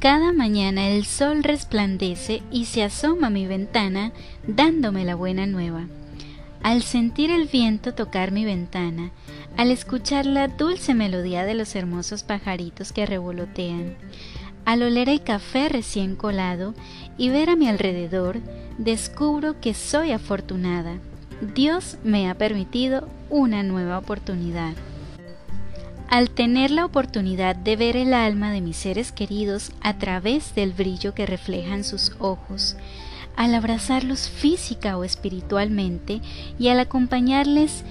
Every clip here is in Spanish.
Cada mañana el sol resplandece y se asoma a mi ventana dándome la buena nueva. Al sentir el viento tocar mi ventana, al escuchar la dulce melodía de los hermosos pajaritos que revolotean, al oler el café recién colado y ver a mi alrededor, descubro que soy afortunada. Dios me ha permitido una nueva oportunidad. Al tener la oportunidad de ver el alma de mis seres queridos a través del brillo que reflejan sus ojos, al abrazarlos física o espiritualmente y al acompañarles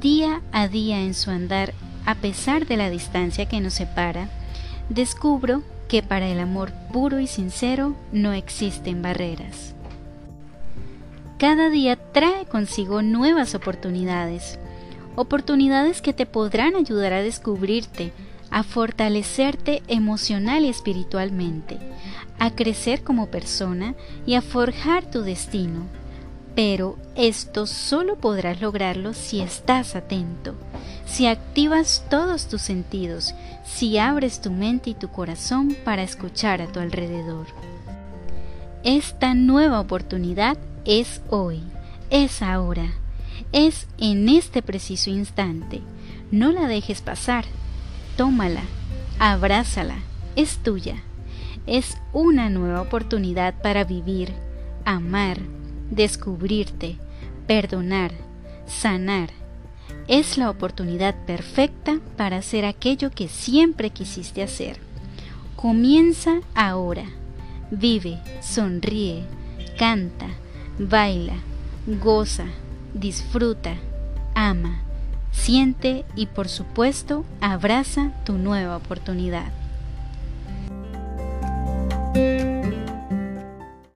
día a día en su andar a pesar de la distancia que nos separa, descubro que para el amor puro y sincero no existen barreras. Cada día trae consigo nuevas oportunidades, oportunidades que te podrán ayudar a descubrirte, a fortalecerte emocional y espiritualmente, a crecer como persona y a forjar tu destino. Pero esto solo podrás lograrlo si estás atento, si activas todos tus sentidos, si abres tu mente y tu corazón para escuchar a tu alrededor. Esta nueva oportunidad es hoy, es ahora es en este preciso instante. No la dejes pasar. Tómala, abrázala, es tuya. Es una nueva oportunidad para vivir, amar, descubrirte, perdonar, sanar. Es la oportunidad perfecta para hacer aquello que siempre quisiste hacer. Comienza ahora. Vive, sonríe, canta, baila, goza, disfruta, ama, siente y por supuesto abraza tu nueva oportunidad.